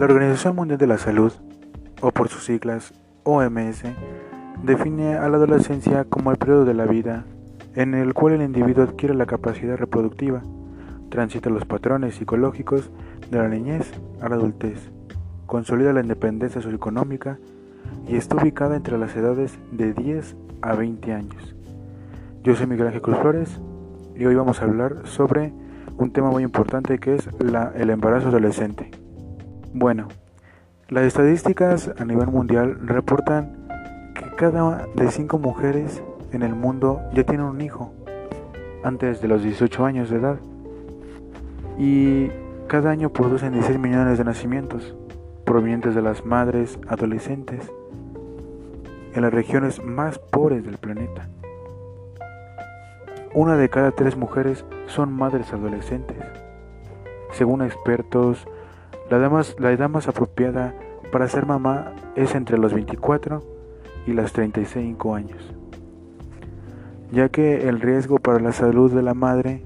La Organización Mundial de la Salud, o por sus siglas OMS, define a la adolescencia como el periodo de la vida en el cual el individuo adquiere la capacidad reproductiva, transita los patrones psicológicos de la niñez a la adultez, consolida la independencia socioeconómica y está ubicada entre las edades de 10 a 20 años. Yo soy Miguel Ángel Cruz Flores y hoy vamos a hablar sobre un tema muy importante que es el embarazo adolescente. Bueno, las estadísticas a nivel mundial reportan que cada de 5 mujeres en el mundo ya tienen un hijo antes de los 18 años de edad y cada año producen 16 millones de nacimientos provenientes de las madres adolescentes en las regiones más pobres del planeta. Una de cada tres mujeres son madres adolescentes. Según expertos, la edad, más, la edad más apropiada para ser mamá es entre los 24 y los 35 años, ya que el riesgo para la salud de la madre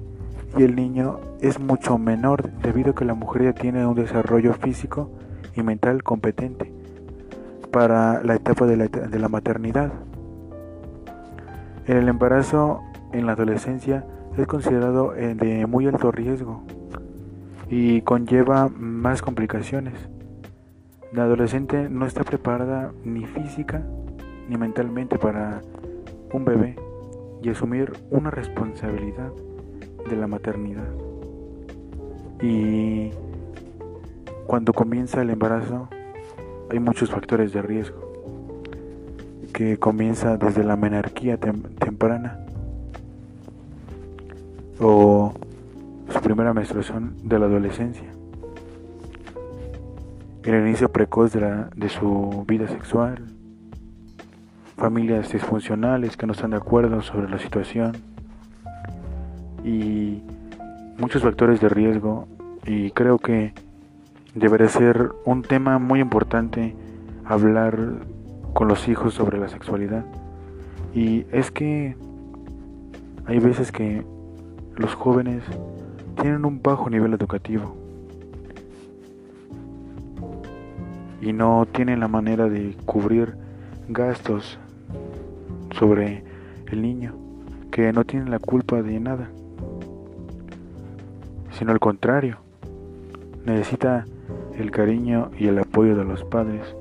y el niño es mucho menor debido a que la mujer ya tiene un desarrollo físico y mental competente para la etapa de la, de la maternidad. El embarazo en la adolescencia es considerado eh, de muy alto riesgo y conlleva más complicaciones. La adolescente no está preparada ni física ni mentalmente para un bebé y asumir una responsabilidad de la maternidad. Y cuando comienza el embarazo hay muchos factores de riesgo que comienza desde la menarquía temprana o primera menstruación de la adolescencia, el inicio precoz de, la, de su vida sexual, familias disfuncionales que no están de acuerdo sobre la situación. Y muchos factores de riesgo. Y creo que debería ser un tema muy importante hablar con los hijos sobre la sexualidad. Y es que hay veces que los jóvenes tienen un bajo nivel educativo y no tienen la manera de cubrir gastos sobre el niño, que no tienen la culpa de nada, sino al contrario, necesita el cariño y el apoyo de los padres.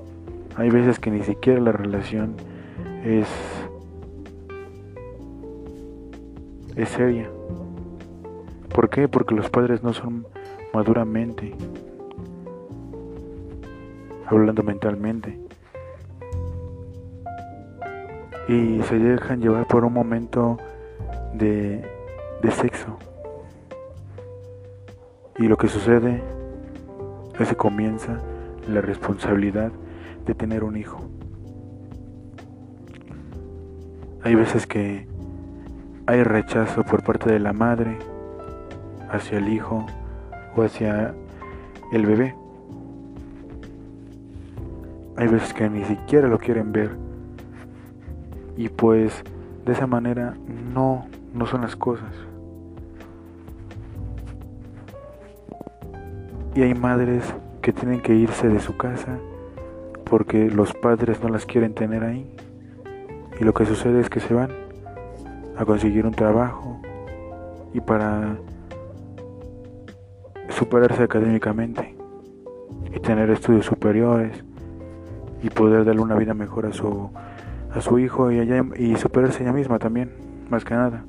Hay veces que ni siquiera la relación es, es seria. ¿Por qué? Porque los padres no son maduramente, hablando mentalmente, y se dejan llevar por un momento de, de sexo. Y lo que sucede es que comienza la responsabilidad de tener un hijo. Hay veces que hay rechazo por parte de la madre hacia el hijo o hacia el bebé. Hay veces que ni siquiera lo quieren ver. Y pues de esa manera no, no son las cosas. Y hay madres que tienen que irse de su casa porque los padres no las quieren tener ahí. Y lo que sucede es que se van a conseguir un trabajo y para superarse académicamente y tener estudios superiores y poder darle una vida mejor a su a su hijo y, allá, y superarse ella misma también, más que nada.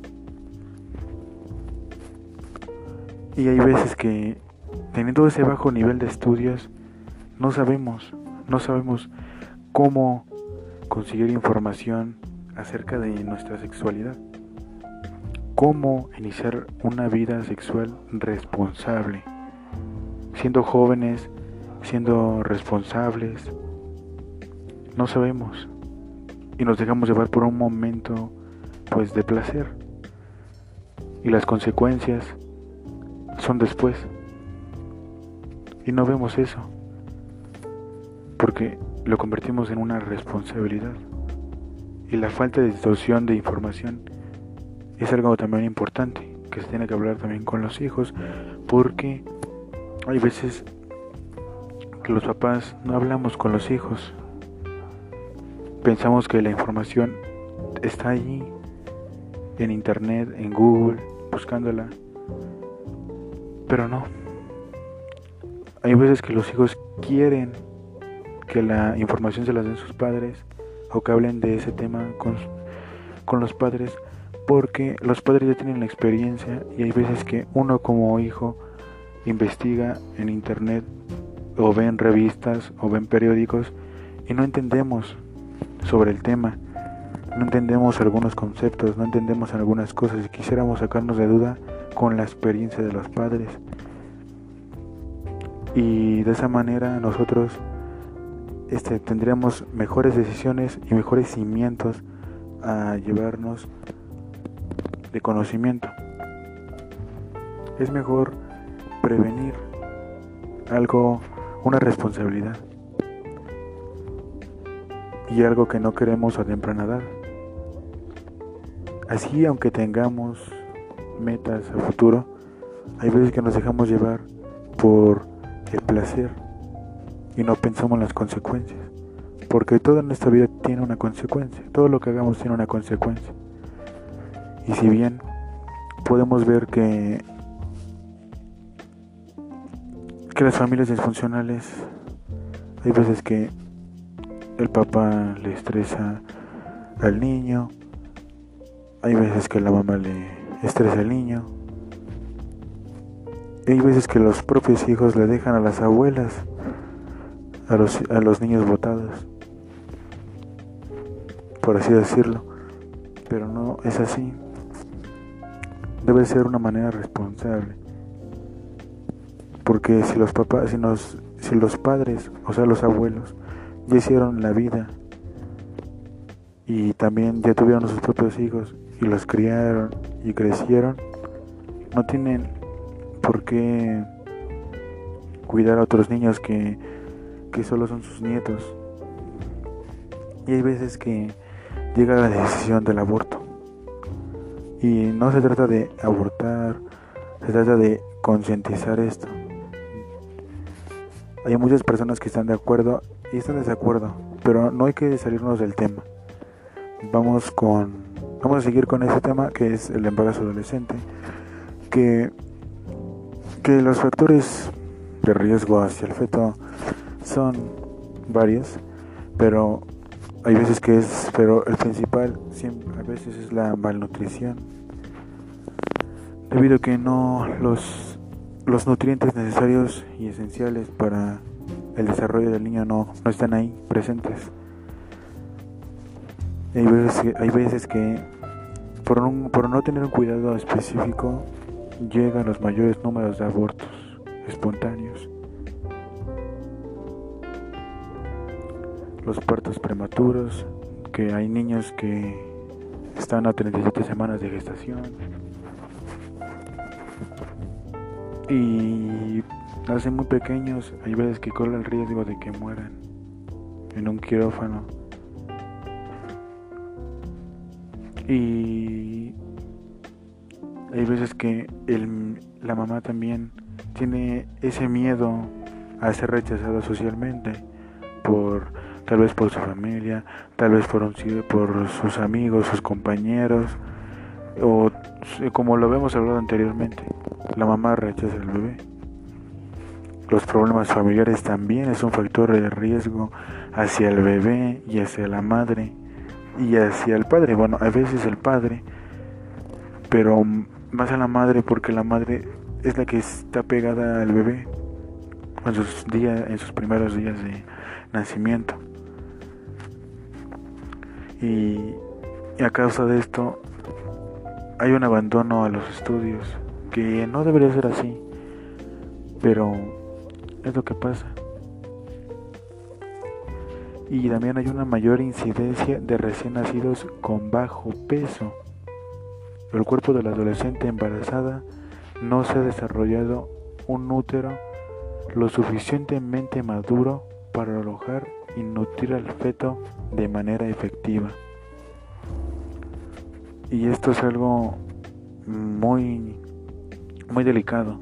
Y hay veces que teniendo ese bajo nivel de estudios no sabemos, no sabemos cómo conseguir información acerca de nuestra sexualidad cómo iniciar una vida sexual responsable, siendo jóvenes, siendo responsables. No sabemos y nos dejamos llevar por un momento pues de placer y las consecuencias son después. Y no vemos eso porque lo convertimos en una responsabilidad y la falta de distorsión de información es algo también importante que se tiene que hablar también con los hijos porque hay veces que los papás no hablamos con los hijos. Pensamos que la información está allí, en internet, en Google, buscándola. Pero no. Hay veces que los hijos quieren que la información se las den sus padres o que hablen de ese tema con, con los padres porque los padres ya tienen la experiencia y hay veces que uno como hijo investiga en internet o ve en revistas o ve en periódicos y no entendemos sobre el tema, no entendemos algunos conceptos, no entendemos algunas cosas y quisiéramos sacarnos de duda con la experiencia de los padres. Y de esa manera nosotros este, tendríamos mejores decisiones y mejores cimientos a llevarnos de conocimiento. Es mejor prevenir algo, una responsabilidad y algo que no queremos a temprana edad. Así, aunque tengamos metas a futuro, hay veces que nos dejamos llevar por el placer y no pensamos en las consecuencias. Porque toda nuestra vida tiene una consecuencia, todo lo que hagamos tiene una consecuencia. Y si bien podemos ver que, que las familias disfuncionales, hay veces que el papá le estresa al niño, hay veces que la mamá le estresa al niño, hay veces que los propios hijos le dejan a las abuelas a los, a los niños botados, por así decirlo, pero no es así debe ser una manera responsable. Porque si los papás, si, nos, si los padres, o sea los abuelos, ya hicieron la vida y también ya tuvieron sus propios hijos y los criaron y crecieron, no tienen por qué cuidar a otros niños que, que solo son sus nietos. Y hay veces que llega la decisión del aborto. Y no se trata de abortar, se trata de concientizar esto. Hay muchas personas que están de acuerdo y están de desacuerdo, pero no hay que salirnos del tema. Vamos con vamos a seguir con ese tema que es el embarazo adolescente, que que los factores de riesgo hacia el feto son varios, pero hay veces que es, pero el principal siempre, a veces es la malnutrición debido a que no los, los nutrientes necesarios y esenciales para el desarrollo del niño no, no están ahí presentes. Hay veces que, por, por no tener un cuidado específico llegan los mayores números de abortos espontáneos. Los partos prematuros, que hay niños que están a 37 semanas de gestación y nacen muy pequeños, hay veces que corre el riesgo de que mueran en un quirófano. Y hay veces que el, la mamá también tiene ese miedo a ser rechazada socialmente por tal vez por su familia, tal vez por, por sus amigos, sus compañeros o como lo hemos hablado anteriormente, la mamá rechaza al bebé. Los problemas familiares también es un factor de riesgo hacia el bebé y hacia la madre y hacia el padre. Bueno, a veces el padre, pero más a la madre porque la madre es la que está pegada al bebé en sus días, en sus primeros días de nacimiento. Y a causa de esto hay un abandono a los estudios que no debería ser así, pero es lo que pasa. Y también hay una mayor incidencia de recién nacidos con bajo peso. El cuerpo de la adolescente embarazada no se ha desarrollado un útero lo suficientemente maduro para alojar y nutrir al feto de manera efectiva. Y esto es algo muy, muy delicado,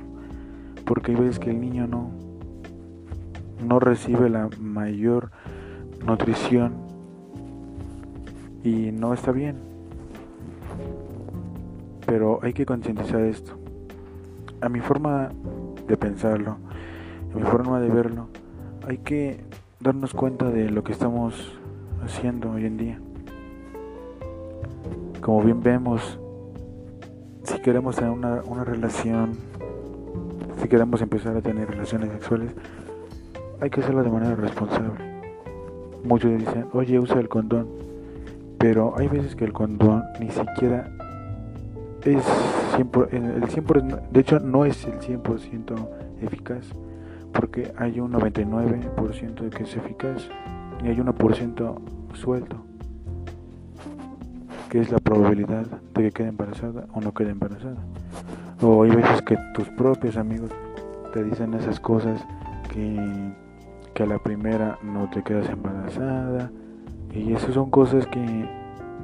porque hay veces que el niño no, no recibe la mayor nutrición y no está bien. Pero hay que concientizar esto. A mi forma de pensarlo, a mi forma de verlo, hay que darnos cuenta de lo que estamos haciendo hoy en día. Como bien vemos, si queremos tener una, una relación, si queremos empezar a tener relaciones sexuales, hay que hacerlo de manera responsable. Muchos dicen, oye, usa el condón. Pero hay veces que el condón ni siquiera es 100%, el 100%, de hecho no es el 100% eficaz, porque hay un 99% de que es eficaz y hay 1% suelto, que es la probabilidad de que quede embarazada o no quede embarazada. O hay veces que tus propios amigos te dicen esas cosas que que a la primera no te quedas embarazada. Y esas son cosas que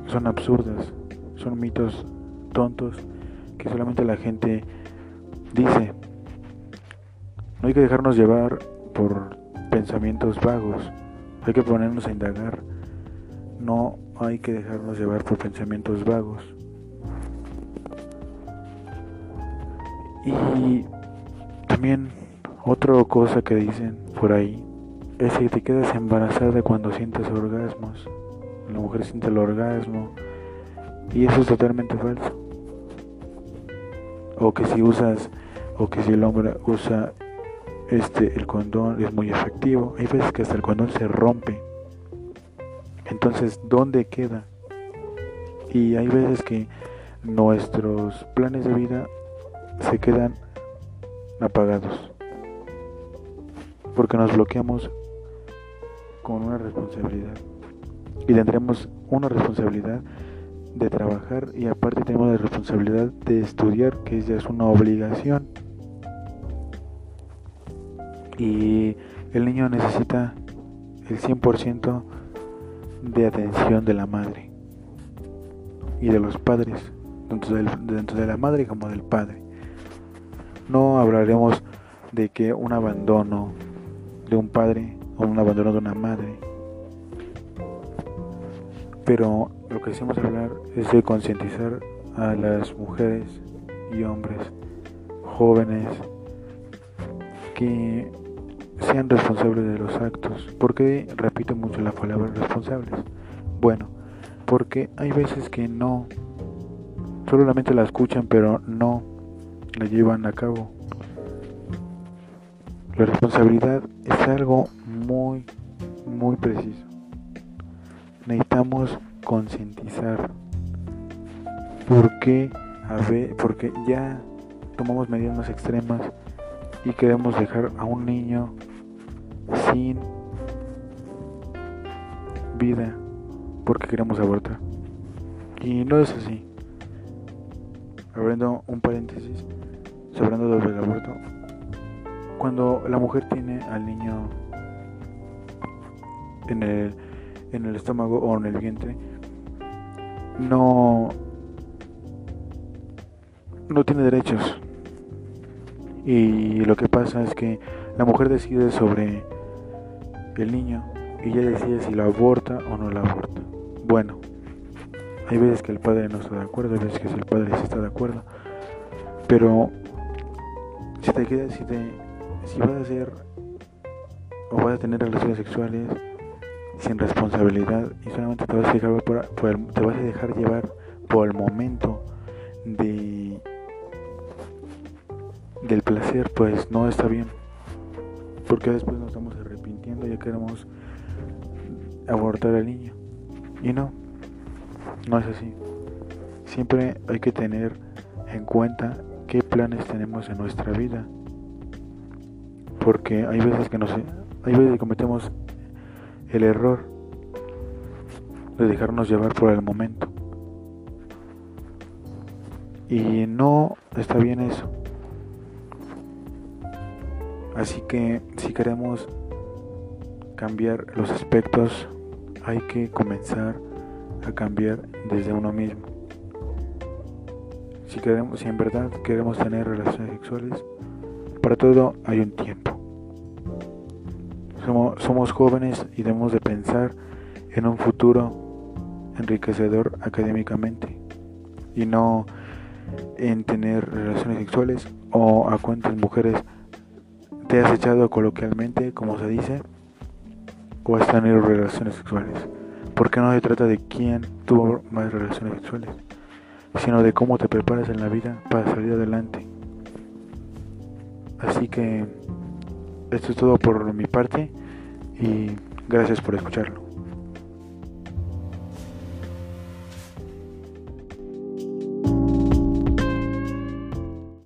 son absurdas, son mitos tontos que solamente la gente dice. No hay que dejarnos llevar por pensamientos vagos, hay que ponernos a indagar. No hay que dejarnos llevar por pensamientos vagos. Y también otra cosa que dicen por ahí es que te quedas embarazada cuando sientes orgasmos. La mujer siente el orgasmo y eso es totalmente falso. O que si usas, o que si el hombre usa este el condón es muy efectivo. Hay veces que hasta el condón se rompe. Entonces, ¿dónde queda? Y hay veces que nuestros planes de vida se quedan apagados porque nos bloqueamos con una responsabilidad. Y tendremos una responsabilidad de trabajar y aparte tenemos la responsabilidad de estudiar, que ya es una obligación. Y el niño necesita el 100% de atención de la madre y de los padres, dentro, de la madre como del padre. No hablaremos de que un abandono de un padre o un abandono de una madre. Pero lo que hicimos hablar es de concientizar a las mujeres y hombres jóvenes que sean responsables de los actos. ¿Por qué repito mucho la palabra responsables? Bueno, porque hay veces que no, solamente la escuchan pero no la llevan a cabo. La responsabilidad es algo muy, muy preciso. Necesitamos concientizar. porque A porque ya tomamos medidas más extremas y queremos dejar a un niño sin vida porque queremos abortar. Y no es así. Abriendo un paréntesis, hablando del aborto, cuando la mujer tiene al niño en el, en el estómago o en el vientre, no, no tiene derechos. Y lo que pasa es que la mujer decide sobre el niño y ella decide si lo aborta o no lo aborta. Bueno, hay veces que el padre no está de acuerdo, hay veces que el padre sí está de acuerdo, pero si te quedas, si te si vas a hacer o vas a tener relaciones sexuales sin responsabilidad y solamente te vas a dejar, por, te vas a dejar llevar por el momento de del placer, pues no está bien. Porque después nos estamos arrepintiendo ya queremos abortar al niño. Y no, no es así. Siempre hay que tener en cuenta qué planes tenemos en nuestra vida porque hay veces que no sé, hay veces que cometemos el error de dejarnos llevar por el momento. Y no está bien eso. Así que si queremos cambiar los aspectos, hay que comenzar a cambiar desde uno mismo. Si queremos, si en verdad queremos tener relaciones sexuales, para todo hay un tiempo. Somos jóvenes y debemos de pensar en un futuro enriquecedor académicamente y no en tener relaciones sexuales o a cuántas mujeres te has echado coloquialmente, como se dice, o has tenido relaciones sexuales. Porque no se trata de quién tuvo más relaciones sexuales, sino de cómo te preparas en la vida para salir adelante. Así que esto es todo por mi parte y gracias por escucharlo.